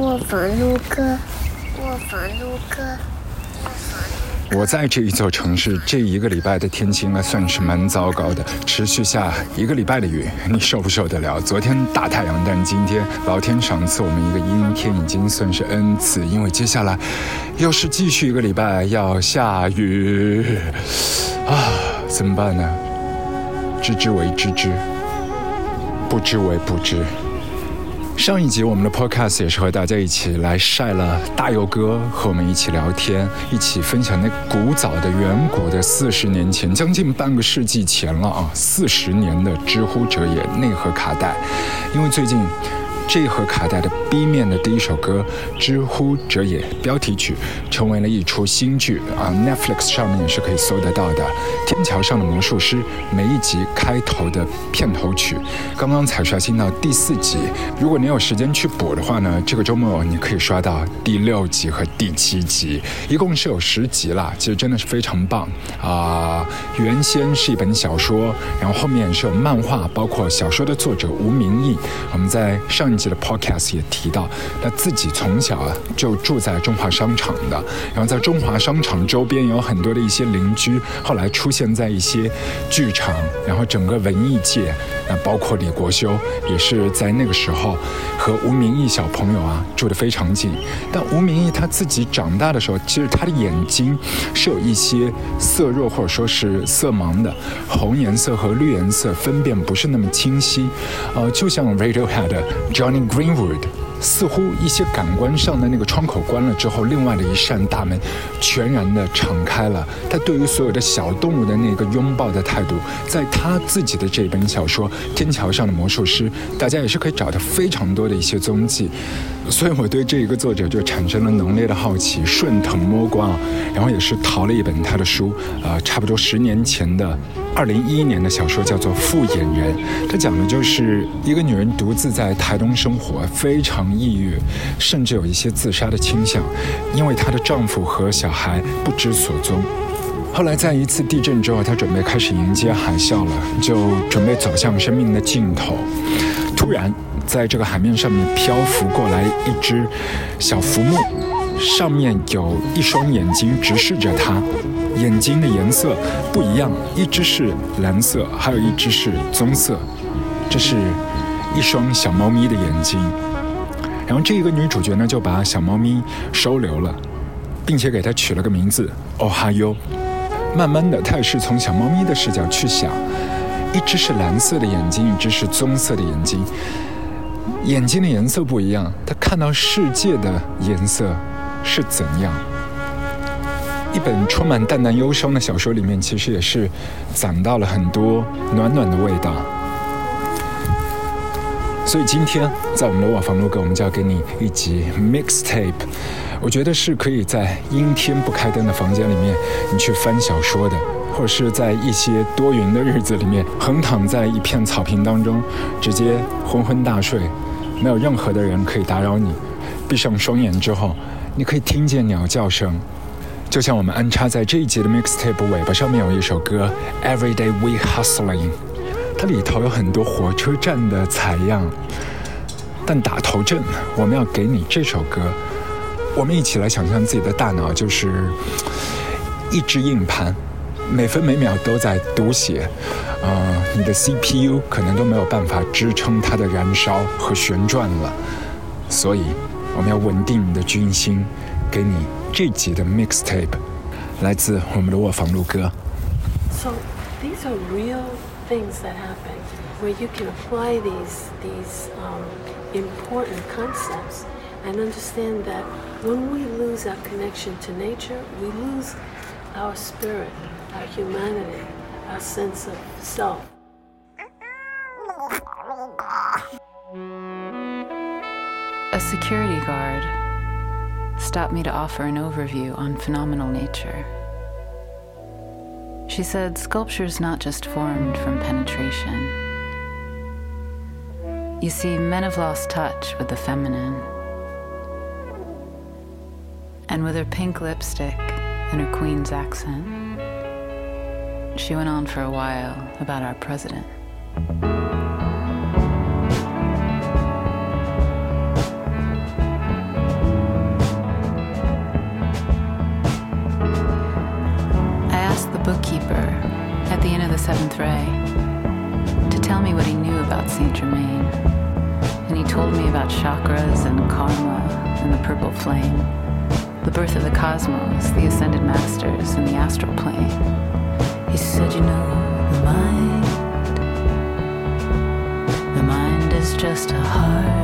卧房录歌，卧房录歌。我在这一座城市，这一个礼拜的天气应该算是蛮糟糕的，持续下一个礼拜的雨，你受不受得了？昨天大太阳，但今天老天赏赐我们一个阴天，已经算是恩赐，因为接下来又是继续一个礼拜要下雨啊，怎么办呢？知之为知之，不知为不知。上一集我们的 podcast 也是和大家一起来晒了大佑哥和我们一起聊天，一起分享那古早的远古的四十年前，将近半个世纪前了啊，四十年的知乎者也内核卡带，因为最近。这盒卡带的 B 面的第一首歌《知乎者也》标题曲，成为了一出新剧啊，Netflix 上面是可以搜得到的《天桥上的魔术师》每一集开头的片头曲，刚刚才刷新到第四集。如果你有时间去补的话呢，这个周末你可以刷到第六集和第七集，一共是有十集了，其实真的是非常棒啊！原先是一本小说，然后后面是有漫画，包括小说的作者吴明义，我们在上的 podcast 也提到，他自己从小啊就住在中华商场的，然后在中华商场周边有很多的一些邻居，后来出现在一些剧场，然后整个文艺界，那包括李国修也是在那个时候和吴明义小朋友啊住得非常近。但吴明义他自己长大的时候，其实他的眼睛是有一些色弱或者说是色盲的，红颜色和绿颜色分辨不是那么清晰，呃，就像 Radiohead Johnny。Greenwood 似乎一些感官上的那个窗口关了之后，另外的一扇大门全然的敞开了。他对于所有的小动物的那个拥抱的态度，在他自己的这本小说《天桥上的魔术师》，大家也是可以找到非常多的一些踪迹。所以我对这一个作者就产生了浓烈的好奇，顺藤摸瓜，然后也是淘了一本他的书，啊，差不多十年前的。二零一一年的小说叫做《复眼人》，它讲的就是一个女人独自在台东生活，非常抑郁，甚至有一些自杀的倾向，因为她的丈夫和小孩不知所踪。后来在一次地震之后，她准备开始迎接海啸了，就准备走向生命的尽头。突然，在这个海面上面漂浮过来一只小浮木，上面有一双眼睛直视着她。眼睛的颜色不一样，一只是蓝色，还有一只是棕色。这是一双小猫咪的眼睛。然后这一个女主角呢，就把小猫咪收留了，并且给它取了个名字“哦哈哟”。慢慢的，她也是从小猫咪的视角去想：一只是蓝色的眼睛，一只是棕色的眼睛。眼睛的颜色不一样，她看到世界的颜色是怎样？一本充满淡淡忧伤的小说里面，其实也是攒到了很多暖暖的味道。所以今天在我们的瓦房录歌，我们就要给你一集 mixtape。我觉得是可以在阴天不开灯的房间里面，你去翻小说的，或者是在一些多云的日子里面，横躺在一片草坪当中，直接昏昏大睡，没有任何的人可以打扰你。闭上双眼之后，你可以听见鸟叫声。就像我们安插在这一集的 mixtape 尾巴上面有一首歌《Everyday We Hustling》，它里头有很多火车站的采样。但打头阵，我们要给你这首歌。我们一起来想象自己的大脑就是一只硬盘，每分每秒都在读写。呃，你的 CPU 可能都没有办法支撑它的燃烧和旋转了。所以，So mixtape，来自我们的卧房撸歌。So these are real things that happen where you can apply these these um, important concepts and understand that when we lose our connection to nature, we lose our spirit, our humanity, our sense of self. Security guard stopped me to offer an overview on phenomenal nature. She said sculpture is not just formed from penetration. You see, men have lost touch with the feminine. And with her pink lipstick and her queen's accent, she went on for a while about our president. Saint Germain, and he told me about chakras and karma and the purple flame, the birth of the cosmos, the ascended masters, and the astral plane. He said, You know, the mind, the mind is just a heart.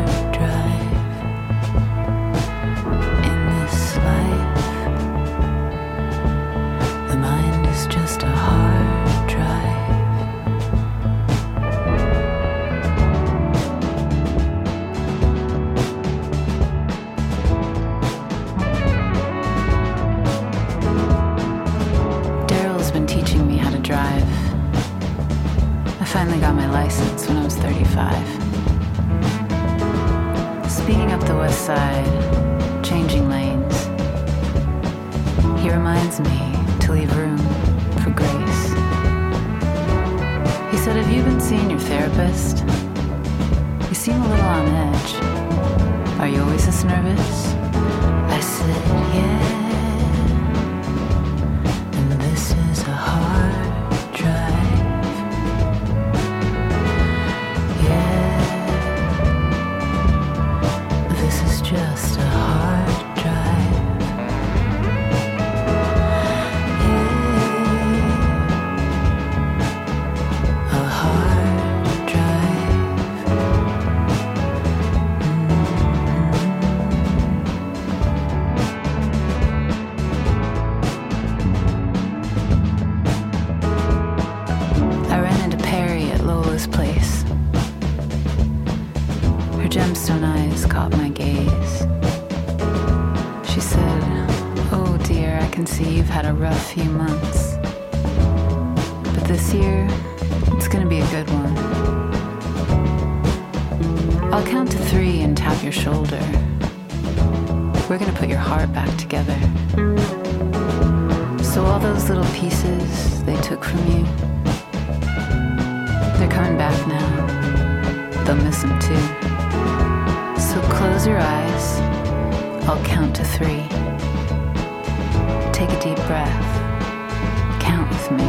back together. So all those little pieces they took from you, they're coming back now. They'll miss them too. So close your eyes. I'll count to three. Take a deep breath. Count with me.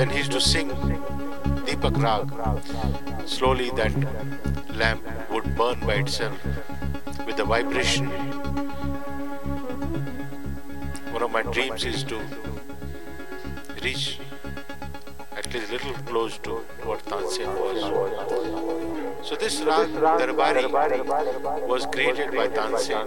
when he used to sing Deepak Rag, slowly that lamp would burn by itself with the vibration. One of my dreams is to reach at least a little close to what Tansen was. So this rag, Darbari, was created by Tansen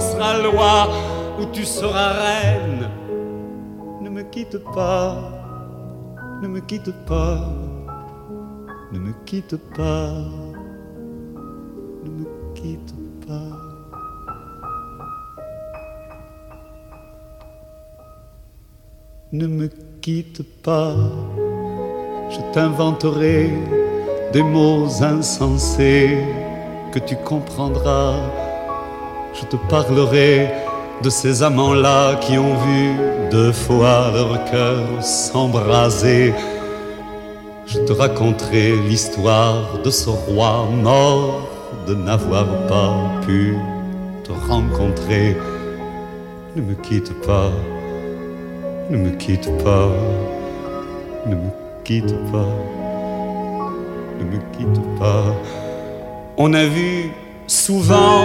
sera loi ou tu seras reine. Ne me quitte pas, ne me quitte pas, ne me quitte pas, ne me quitte pas. Ne me quitte pas, je t'inventerai des mots insensés que tu comprendras je te parlerai de ces amants-là qui ont vu deux fois leur cœur s'embraser. Je te raconterai l'histoire de ce roi mort de n'avoir pas pu te rencontrer. Ne me quitte pas, ne me quitte pas, ne me quitte pas, ne me quitte pas. On a vu souvent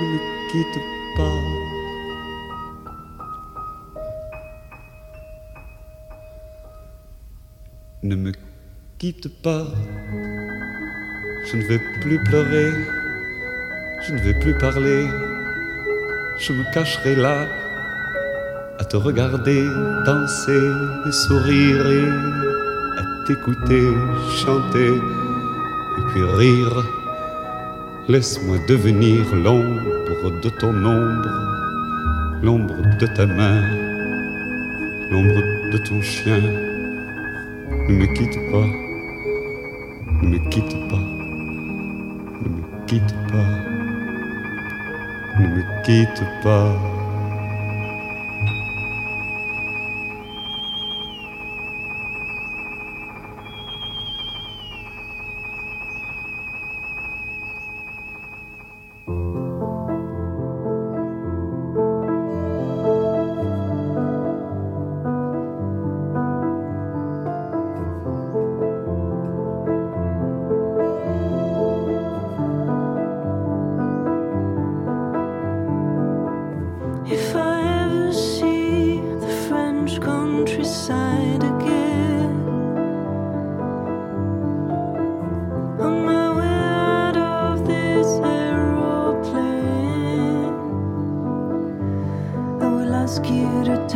ne me quitte pas. Ne me quitte pas. Je ne vais plus pleurer. Je ne vais plus parler. Je me cacherai là à te regarder danser et sourire et à t'écouter chanter et puis rire Laisse-moi devenir l'ombre de ton ombre, l'ombre de ta main, l'ombre de ton chien. Ne me quitte pas, ne me quitte pas, ne me quitte pas, ne me quitte pas.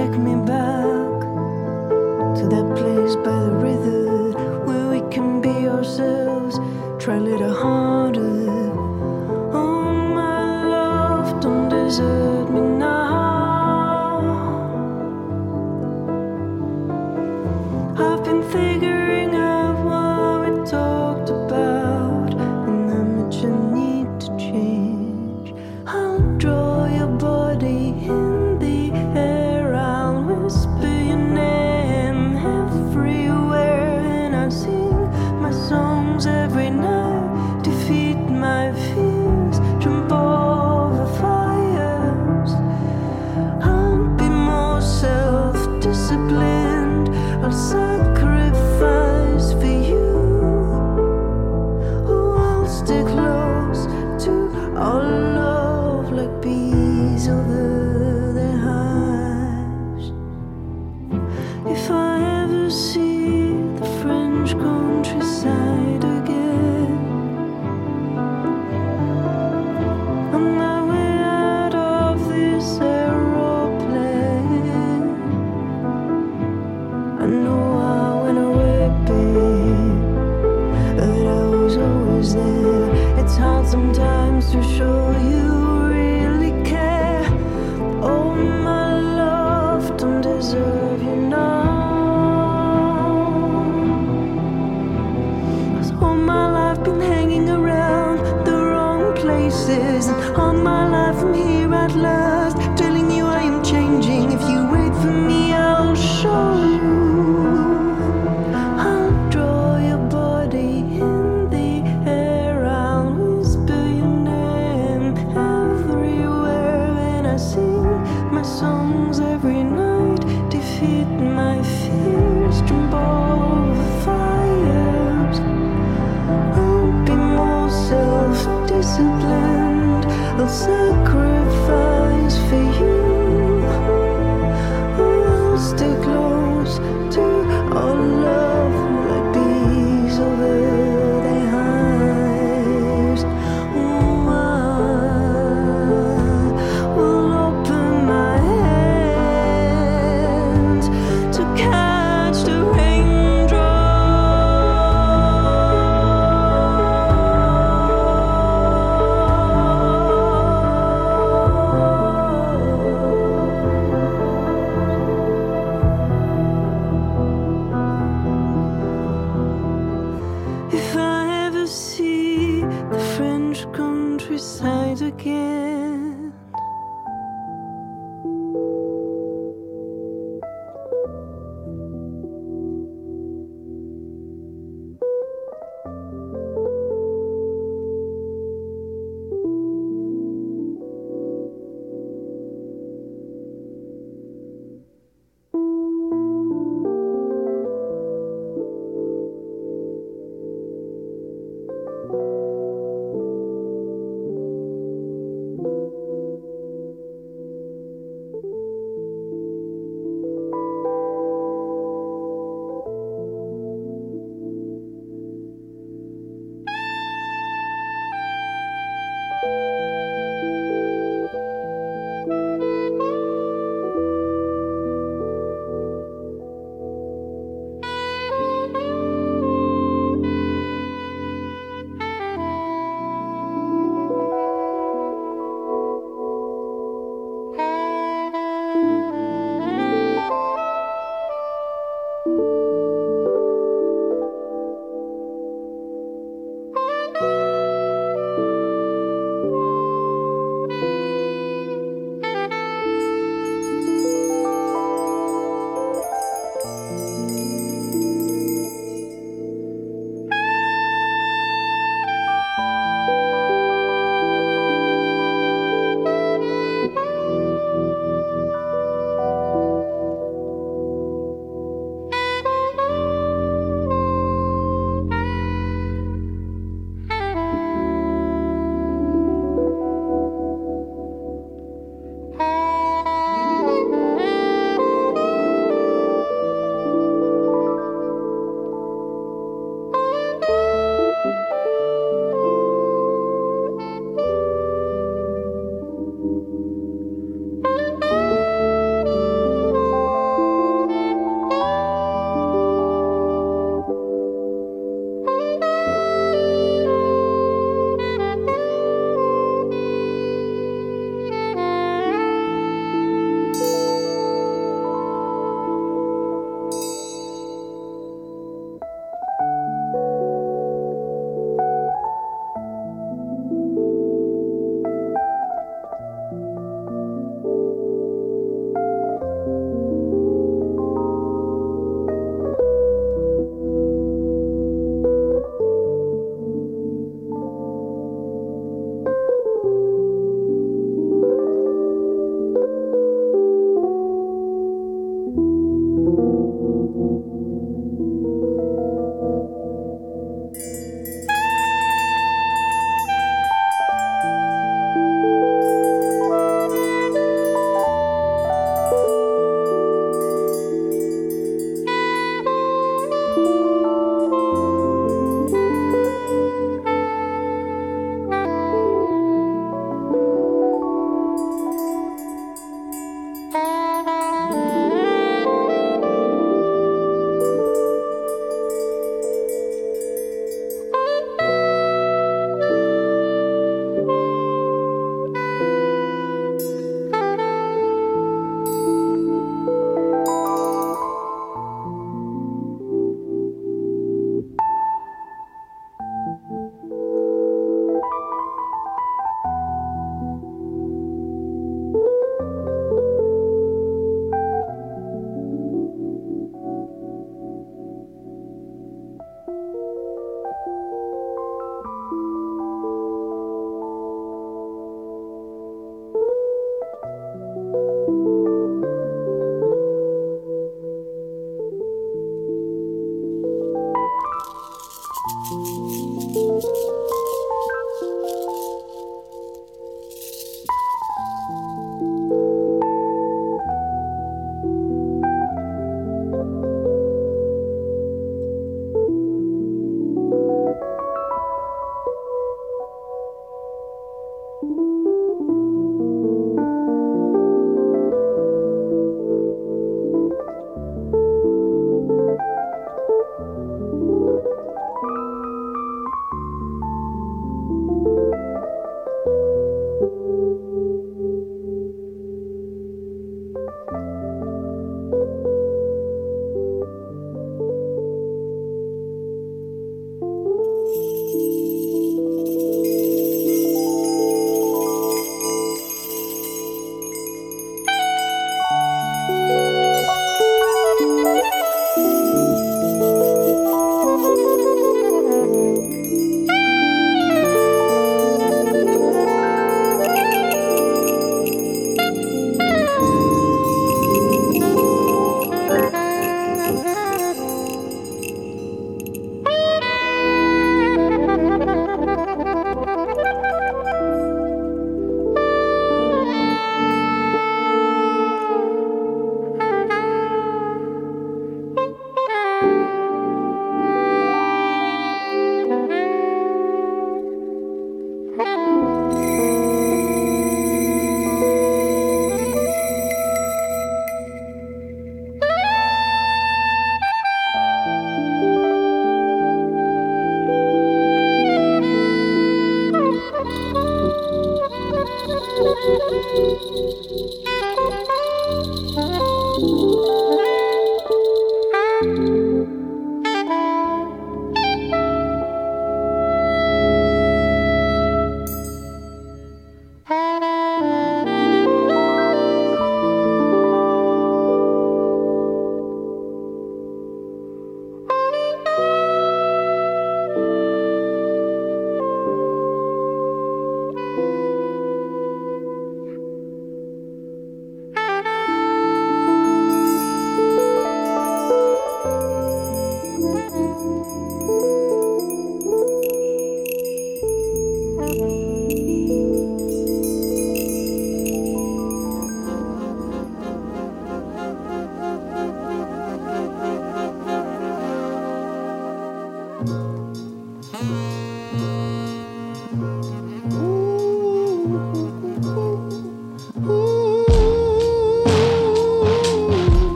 Sacrifice ourselves, try a little stick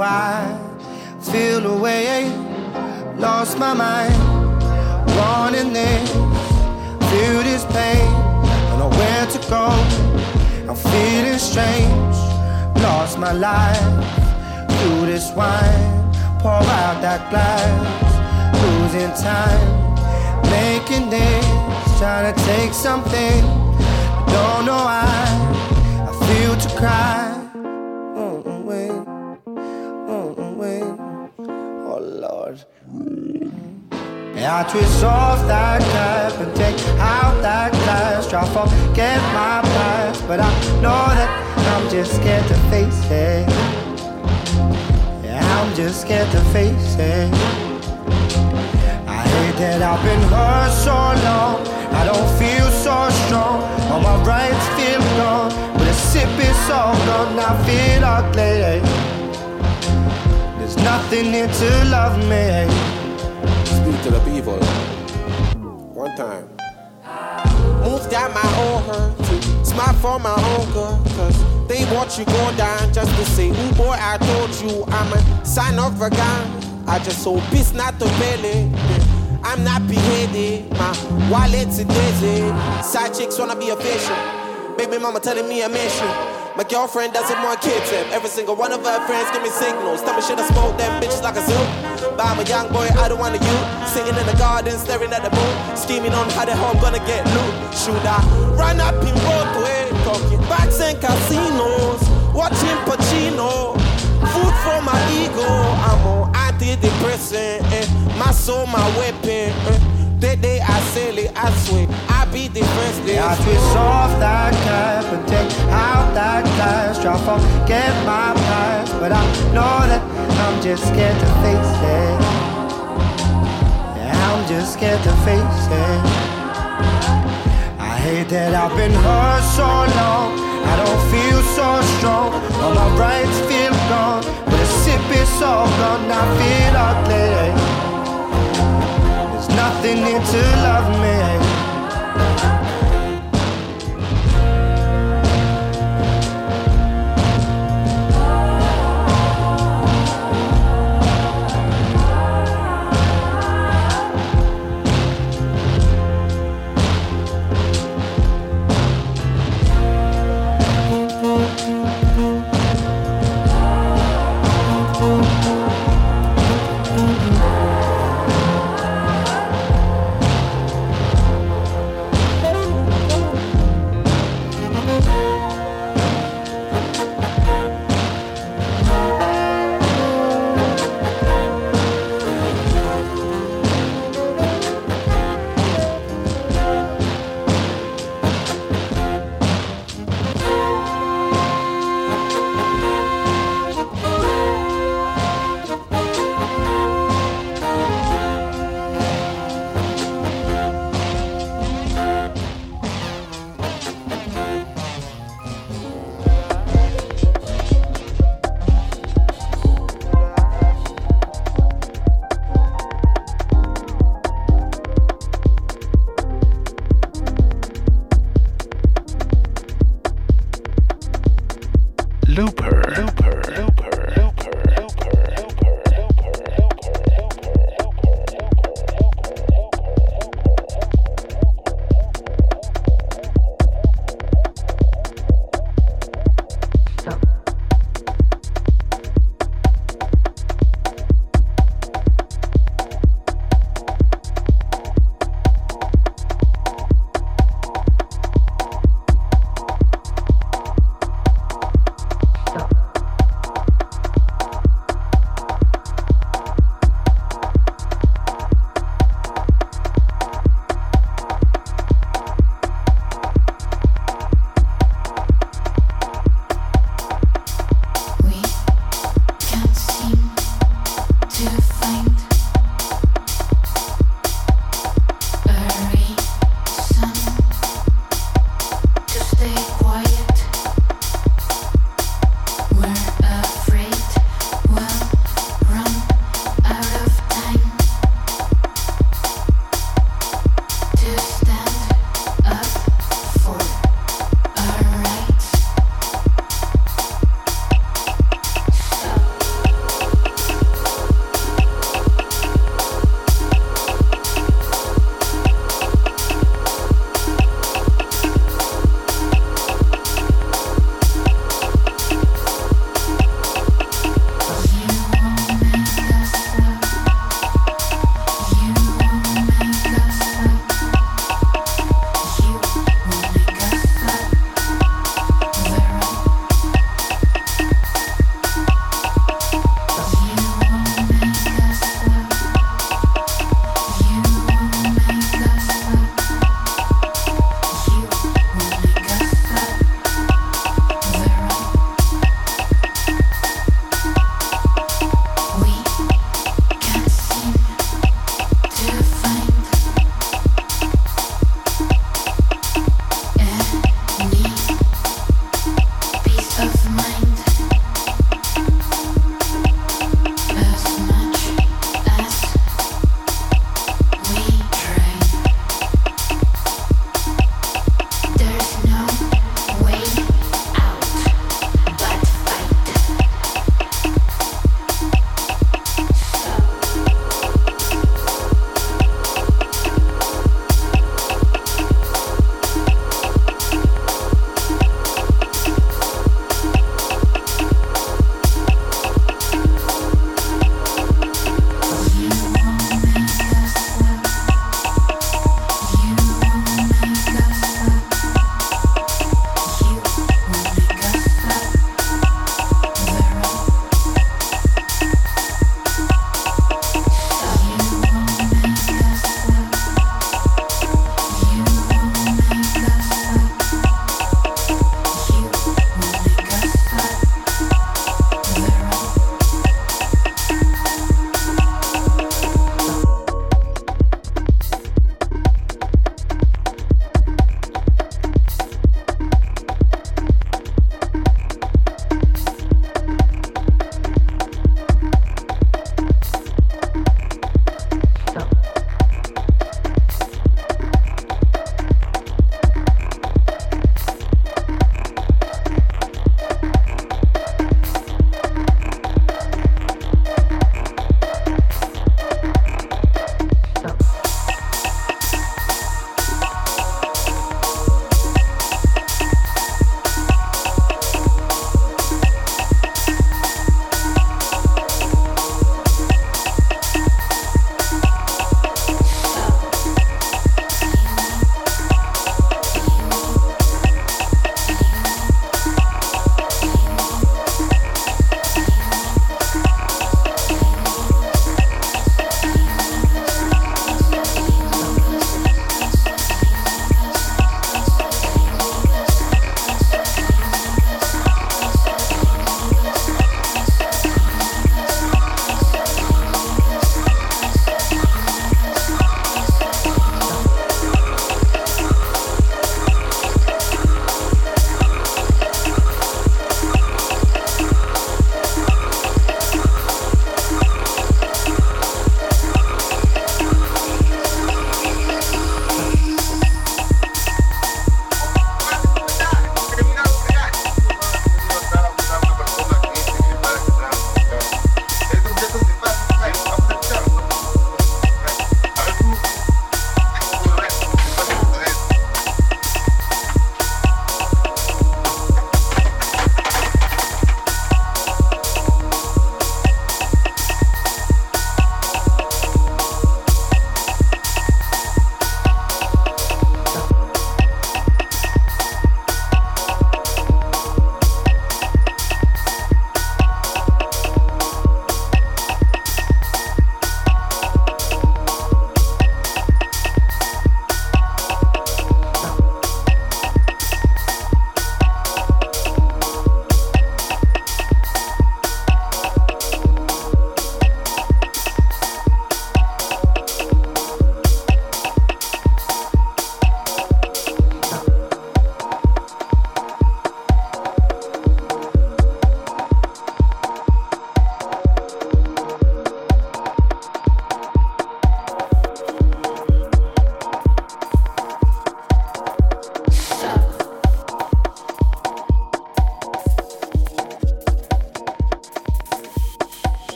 why. Feel away, lost my mind. Wanting this, feel this pain. Don't know where to go. I'm feeling strange. Lost my life through this wine. Pour out that glass, losing time. Making this, trying to take something. Don't know why. I feel to cry. I twist off that cap and take out that glass. Try to forget my past, but I know that I'm just scared to face it. Yeah, I'm just scared to face it. I hate that I've been hurt so long. I don't feel so strong. All my rights feel gone. But a sip is all gone. I feel ugly. There's nothing here to love me to the people. One time. Move down my own hurt. Smile for my own girl. Cause they want you go down just to say, Ooh boy, I told you I'm a sign of a gun. I just hope it's not the belly. I'm not beheaded. My wallet's a dizzy. Side chicks wanna be official. Baby mama telling me I miss you. My girlfriend doesn't want kids, and every single one of her friends give me signals. Tell me should I smoke them bitches like a zoo? But I'm a young boy, I don't want to you. Sitting in the garden, staring at the moon, scheming on how the hell I'm gonna get loot. Should I run up in Broadway, talking backs and casinos, watching Pacino? Food for my ego, I'm on antidepressant, eh? my soul, my weapon. Eh? Day day I sail it, I swear, I be the first day. I twist off that cap and take out that glass. Try to forget my past, but I know that I'm just scared to face it. Yeah, I'm just scared to face it. I hate that I've been hurt so long. I don't feel so strong. All my rights feel gone, but the sip is all gone. I feel ugly nothing here to love me.